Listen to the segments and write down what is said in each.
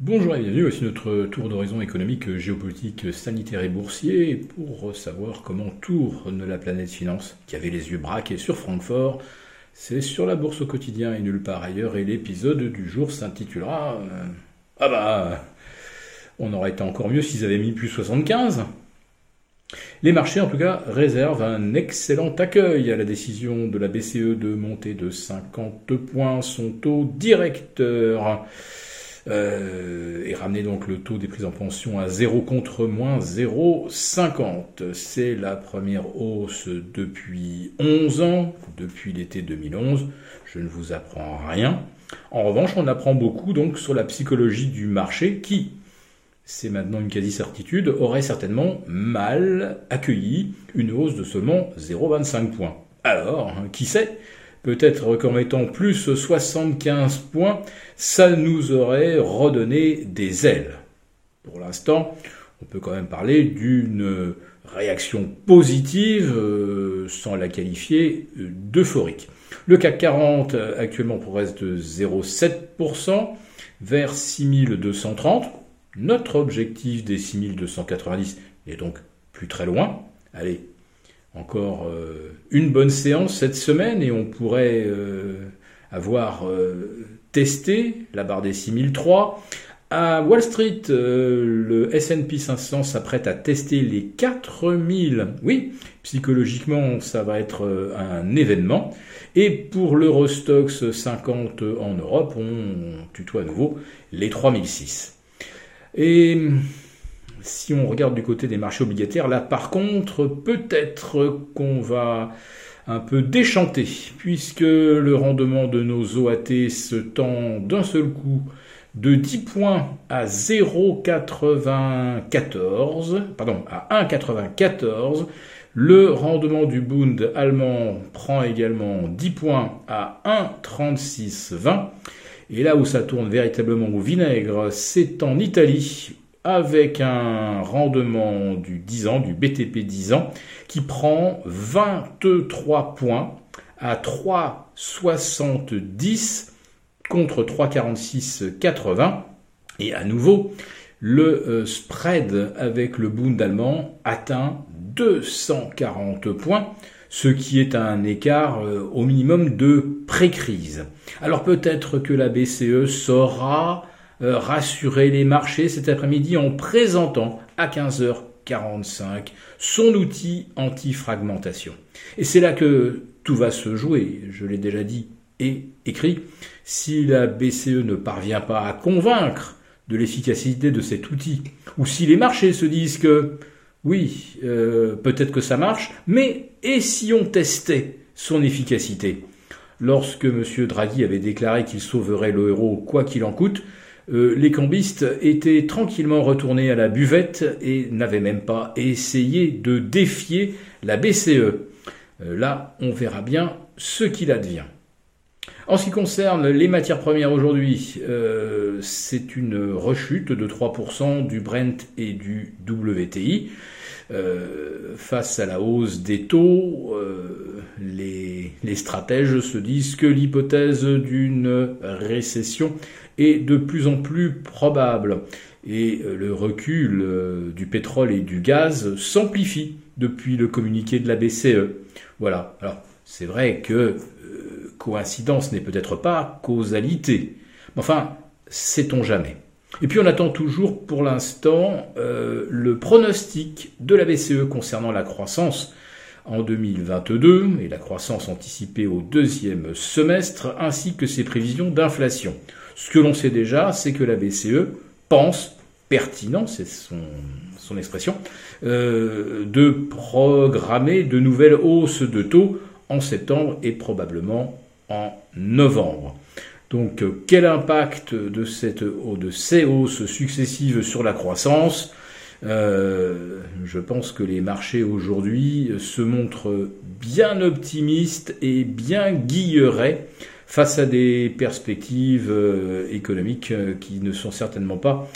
Bonjour et bienvenue, voici notre tour d'horizon économique, géopolitique, sanitaire et boursier pour savoir comment tourne la planète finance qui avait les yeux braqués sur Francfort. C'est sur la bourse au quotidien et nulle part ailleurs et l'épisode du jour s'intitulera euh, Ah bah on aurait été encore mieux s'ils avaient mis plus 75. Les marchés, en tout cas, réservent un excellent accueil à la décision de la BCE de monter de 50 points son taux directeur. Euh, et ramener donc le taux des prises en pension à 0 contre moins 0,50. C'est la première hausse depuis 11 ans, depuis l'été 2011. Je ne vous apprends rien. En revanche, on apprend beaucoup donc sur la psychologie du marché qui, c'est maintenant une quasi-certitude, aurait certainement mal accueilli une hausse de seulement 0,25 points. Alors, qui sait? Peut-être qu'en mettant plus 75 points, ça nous aurait redonné des ailes. Pour l'instant, on peut quand même parler d'une réaction positive, euh, sans la qualifier d'euphorique. Le CAC 40 actuellement progresse de 0,7% vers 6230. Notre objectif des 6290 est donc plus très loin. Allez, encore euh, une bonne séance cette semaine et on pourrait euh, avoir euh, testé la barre des 6003. À Wall Street, le S&P 500 s'apprête à tester les 4000. Oui, psychologiquement, ça va être un événement. Et pour l'Eurostox 50 en Europe, on tutoie à nouveau les 3006. Et si on regarde du côté des marchés obligataires, là par contre, peut-être qu'on va un peu déchanter, puisque le rendement de nos OAT se tend d'un seul coup de 10 points à 0,94, pardon, à 1,94. Le rendement du Bund allemand prend également 10 points à 1,3620. Et là où ça tourne véritablement au vinaigre, c'est en Italie avec un rendement du 10 ans, du BTP 10 ans, qui prend 23 points à 3,70 contre 3,46,80. Et à nouveau, le euh, spread avec le Bund allemand atteint 240 points, ce qui est un écart euh, au minimum de pré-crise. Alors peut-être que la BCE saura rassurer les marchés cet après-midi en présentant à 15h45 son outil anti-fragmentation. Et c'est là que tout va se jouer, je l'ai déjà dit et écrit. Si la BCE ne parvient pas à convaincre de l'efficacité de cet outil, ou si les marchés se disent que oui, euh, peut-être que ça marche, mais et si on testait son efficacité? Lorsque M. Draghi avait déclaré qu'il sauverait l'euro quoi qu'il en coûte, euh, les cambistes étaient tranquillement retournés à la buvette et n'avaient même pas essayé de défier la BCE. Euh, là, on verra bien ce qu'il advient. En ce qui concerne les matières premières aujourd'hui, euh, c'est une rechute de 3% du Brent et du WTI. face à la hausse des taux, les, les, stratèges se disent que l'hypothèse d'une récession est de plus en plus probable. Et euh, le recul euh, du pétrole et du gaz s'amplifie depuis le communiqué de la BCE. Voilà. Alors, c'est vrai que euh, coïncidence n'est peut-être pas causalité. Mais enfin, sait-on jamais. Et puis on attend toujours pour l'instant le pronostic de la BCE concernant la croissance en 2022 et la croissance anticipée au deuxième semestre, ainsi que ses prévisions d'inflation. Ce que l'on sait déjà, c'est que la BCE pense pertinent, c'est son, expression, euh, de programmer de nouvelles hausses de taux en septembre et probablement en novembre. Donc quel impact de, cette, de ces hausses successives sur la croissance? Euh, Je pense que les marchés aujourd'hui se montrent bien optimistes et bien guillerets face à des perspectives euh, économiques euh, qui ne sont certainement pas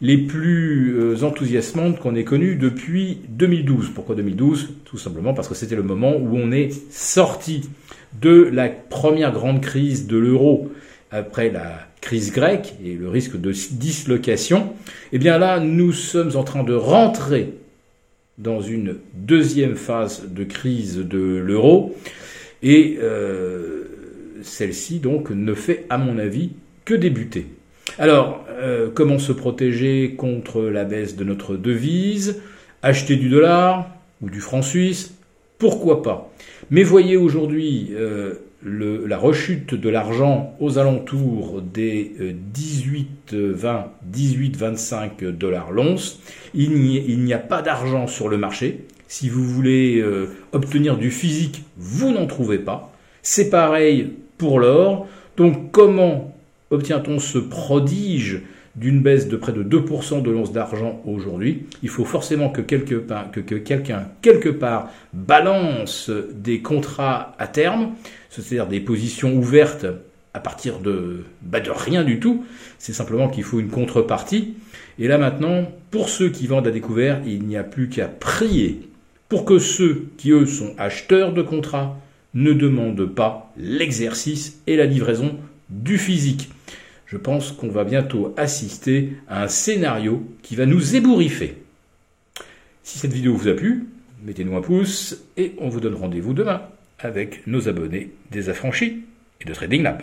les plus enthousiasmantes qu'on ait connues depuis 2012. Pourquoi 2012 Tout simplement parce que c'était le moment où on est sorti de la première grande crise de l'euro après la crise grecque et le risque de dislocation, eh bien là, nous sommes en train de rentrer dans une deuxième phase de crise de l'euro et euh, celle-ci donc ne fait à mon avis que débuter. Alors, euh, comment se protéger contre la baisse de notre devise? Acheter du dollar ou du franc suisse? Pourquoi pas? Mais voyez aujourd'hui euh, la rechute de l'argent aux alentours des 18, 20, 18, 25 dollars l'once. Il n'y a pas d'argent sur le marché. Si vous voulez euh, obtenir du physique, vous n'en trouvez pas. C'est pareil pour l'or. Donc comment obtient-on ce prodige d'une baisse de près de 2% de l'once d'argent aujourd'hui? Il faut forcément que, quelqu'un quelque part balance des contrats à terme, c'est-à-dire des positions ouvertes à partir de, bah, de rien du tout. C'est simplement qu'il faut une contrepartie. Et là maintenant, pour ceux qui vendent à découvert, il n'y a plus qu'à prier pour que ceux qui, eux, sont acheteurs de contrats ne demandent pas l'exercice et la livraison du physique. Je pense qu'on va bientôt assister à un scénario qui va nous ébouriffer. Si cette vidéo vous a plu, mettez-nous un pouce et on vous donne rendez-vous demain avec nos abonnés des affranchis et de Trading Lab.